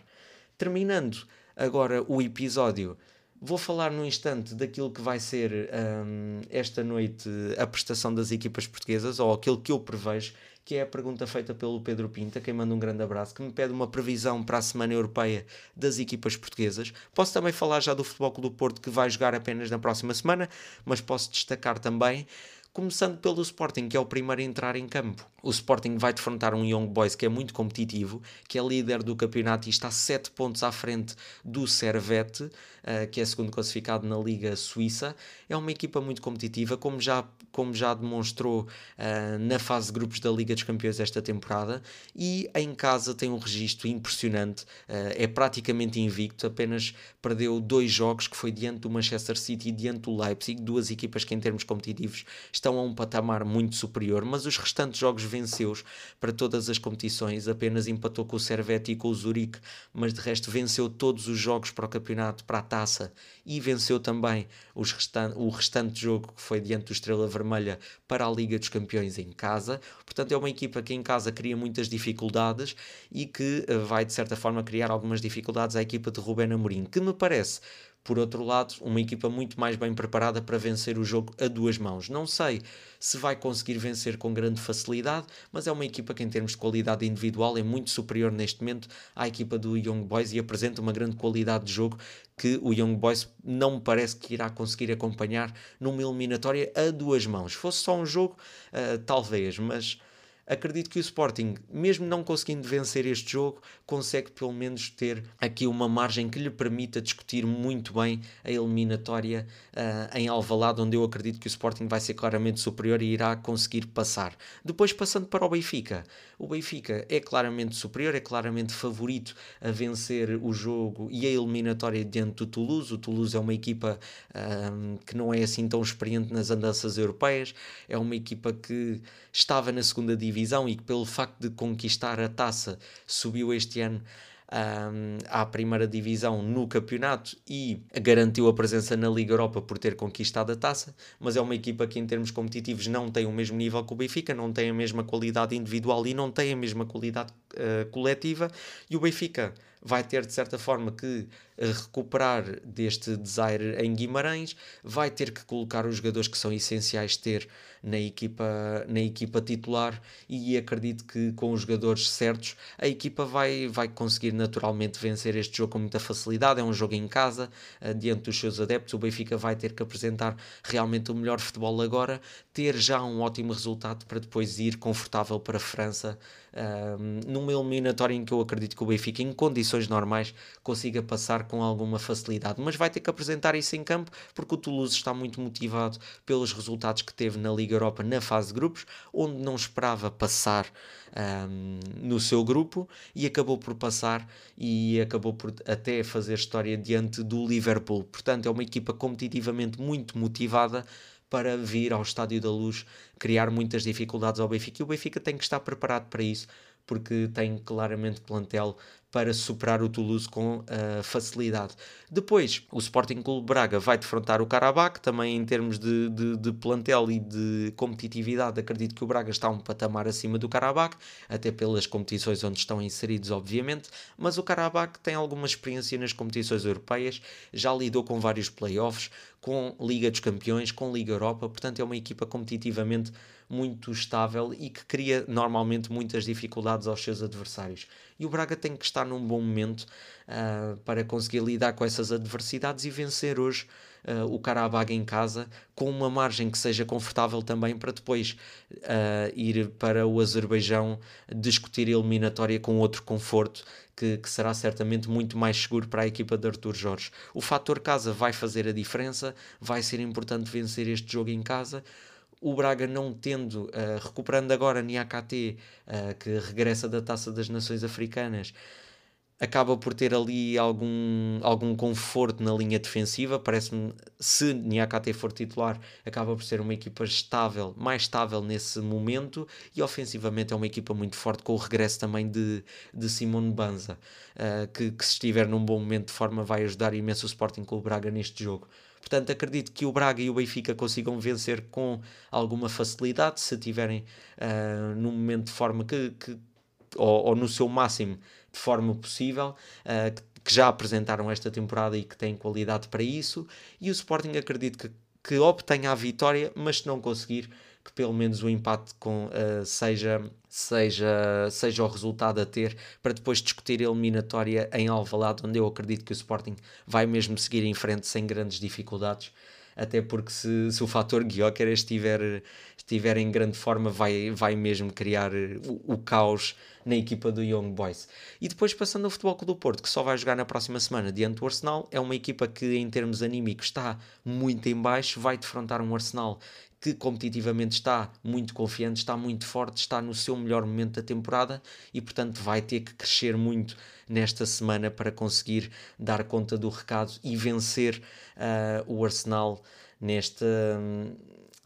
Terminando agora o episódio, vou falar num instante daquilo que vai ser um, esta noite a prestação das equipas portuguesas, ou aquilo que eu prevejo, que é a pergunta feita pelo Pedro Pinta, quem manda um grande abraço, que me pede uma previsão para a Semana Europeia das equipas portuguesas. Posso também falar já do Futebol Clube do Porto, que vai jogar apenas na próxima semana, mas posso destacar também começando pelo Sporting, que é o primeiro a entrar em campo. O Sporting vai defrontar um Young Boys que é muito competitivo, que é líder do campeonato e está 7 pontos à frente do Servette, uh, que é segundo classificado na Liga Suíça. É uma equipa muito competitiva, como já, como já demonstrou uh, na fase de grupos da Liga dos Campeões esta temporada, e em casa tem um registro impressionante, uh, é praticamente invicto, apenas perdeu dois jogos, que foi diante do Manchester City e diante do Leipzig, duas equipas que em termos competitivos estão a um patamar muito superior, mas os restantes jogos venceu para todas as competições, apenas empatou com o Servette e com o Zurique, mas de resto venceu todos os jogos para o campeonato, para a taça e venceu também restan o restante jogo que foi diante do Estrela Vermelha para a Liga dos Campeões em casa. Portanto, é uma equipa que em casa cria muitas dificuldades e que eh, vai de certa forma criar algumas dificuldades à equipa de Rubén Amorim, que me parece por outro lado, uma equipa muito mais bem preparada para vencer o jogo a duas mãos. Não sei se vai conseguir vencer com grande facilidade, mas é uma equipa que, em termos de qualidade individual, é muito superior neste momento à equipa do Young Boys e apresenta uma grande qualidade de jogo que o Young Boys não me parece que irá conseguir acompanhar numa eliminatória a duas mãos. Fosse só um jogo, uh, talvez, mas acredito que o Sporting, mesmo não conseguindo vencer este jogo, consegue pelo menos ter aqui uma margem que lhe permita discutir muito bem a eliminatória uh, em Alvalade, onde eu acredito que o Sporting vai ser claramente superior e irá conseguir passar. Depois passando para o Benfica, o Benfica é claramente superior, é claramente favorito a vencer o jogo e a eliminatória diante do Toulouse. O Toulouse é uma equipa um, que não é assim tão experiente nas andanças europeias, é uma equipa que estava na segunda divisão e que, pelo facto de conquistar a taça, subiu este ano um, à primeira divisão no campeonato e garantiu a presença na Liga Europa por ter conquistado a taça, mas é uma equipa que em termos competitivos não tem o mesmo nível que o Benfica, não tem a mesma qualidade individual e não tem a mesma qualidade uh, coletiva. E o Benfica vai ter de certa forma que recuperar deste desire em Guimarães, vai ter que colocar os jogadores que são essenciais ter na equipa, na equipa titular e acredito que com os jogadores certos a equipa vai, vai conseguir naturalmente vencer este jogo com muita facilidade. É um jogo em casa, uh, diante dos seus adeptos. O Benfica vai ter que apresentar realmente o melhor futebol agora, ter já um ótimo resultado para depois ir confortável para a França numa eliminatória em que eu acredito que o Benfica, em condições normais, consiga passar com alguma facilidade, mas vai ter que apresentar isso em campo porque o Toulouse está muito motivado pelos resultados que teve na Liga Europa na fase de grupos, onde não esperava passar um, no seu grupo e acabou por passar e acabou por até fazer história diante do Liverpool. Portanto, é uma equipa competitivamente muito motivada para vir ao Estádio da Luz criar muitas dificuldades ao Benfica e o Benfica tem que estar preparado para isso porque tem claramente plantel para superar o Toulouse com uh, facilidade. Depois, o Sporting Clube Braga vai defrontar o Karabakh, também em termos de, de, de, plantel e de competitividade, acredito que o Braga está um patamar acima do Karabakh, até pelas competições onde estão inseridos, obviamente, mas o Karabakh tem alguma experiência nas competições europeias, já lidou com vários playoffs, com Liga dos Campeões, com Liga Europa, portanto é uma equipa competitivamente muito estável e que cria normalmente muitas dificuldades aos seus adversários. E o Braga tem que estar num bom momento uh, para conseguir lidar com essas adversidades e vencer hoje uh, o Karabag em casa com uma margem que seja confortável também para depois uh, ir para o Azerbaijão discutir a eliminatória com outro conforto que, que, será certamente muito mais seguro para a equipa de Artur Jorge. O fator casa vai fazer a diferença, vai ser importante vencer este jogo em casa o Braga não tendo, uh, recuperando agora Niakate, uh, que regressa da Taça das Nações Africanas, acaba por ter ali algum, algum conforto na linha defensiva. Parece-me, se Niakate for titular, acaba por ser uma equipa estável, mais estável nesse momento. E ofensivamente é uma equipa muito forte, com o regresso também de, de Simone Banza, uh, que, que, se estiver num bom momento de forma, vai ajudar imenso o Sporting o Braga neste jogo. Portanto, acredito que o Braga e o Benfica consigam vencer com alguma facilidade, se tiverem uh, num momento de forma que, que ou, ou no seu máximo de forma possível, uh, que, que, já apresentaram esta temporada e que têm qualidade para isso. E o Sporting acredito que, que obtenha a vitória, mas se não conseguir, que pelo menos o empate com, uh, seja, seja, seja o resultado a ter para depois discutir a eliminatória em Alvalade, onde eu acredito que o Sporting vai mesmo seguir em frente sem grandes dificuldades até porque se, se o fator Guioquer estiver, estiver em grande forma, vai, vai mesmo criar o, o, caos na equipa do Young Boys. E depois passando ao Futebol Clube do Porto, que só vai jogar na próxima semana diante do Arsenal, é uma equipa que em termos anímicos está muito em baixo, vai defrontar um Arsenal que competitivamente está muito confiante, está muito forte, está no seu melhor momento da temporada e, portanto, vai ter que crescer muito nesta semana para conseguir dar conta do recado e vencer uh, o Arsenal nesta.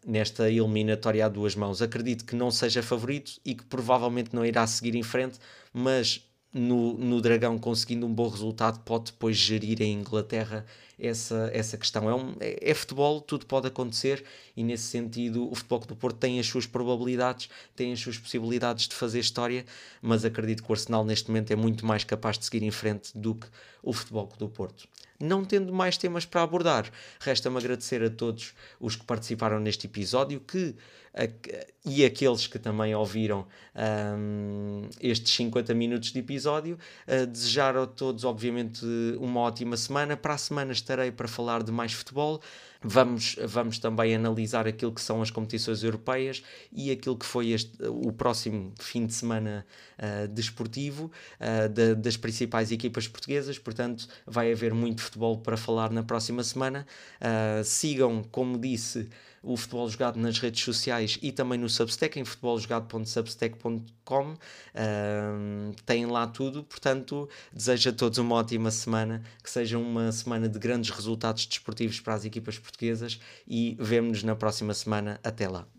nesta eliminatória a duas mãos. Acredito que não seja favorito e que provavelmente não irá seguir em frente, mas no, no Dragão conseguindo um bom resultado pode depois gerir em Inglaterra essa, essa questão. É, um, é, é, futebol, tudo pode acontecer e nesse sentido o Futebol do Porto tem as suas probabilidades, tem as suas possibilidades de fazer história, mas acredito que o Arsenal neste momento é muito mais capaz de seguir em frente do que o Futebol do Porto. Não tendo mais temas para abordar, resta-me agradecer a todos os que participaram neste episódio que, a, e aqueles que também ouviram um, estes 50 minutos de episódio. Uh, desejar a todos, obviamente, uma ótima semana. Para a semana estarei para falar de mais futebol. Vamos, vamos também analisar aquilo que são as competições europeias e aquilo que foi este, o próximo fim de semana uh, desportivo uh, de, das principais equipas portuguesas. Portanto, vai haver muito futebol para falar na próxima semana. Uh, sigam, como disse, o futebol jogado nas redes sociais e também no Substack, em futeboljogado.substack.com. Uh, têm lá tudo, portanto, desejo a todos uma ótima semana, que seja uma semana de grandes resultados desportivos para as equipas portuguesas e vemo-nos na próxima semana. Até lá.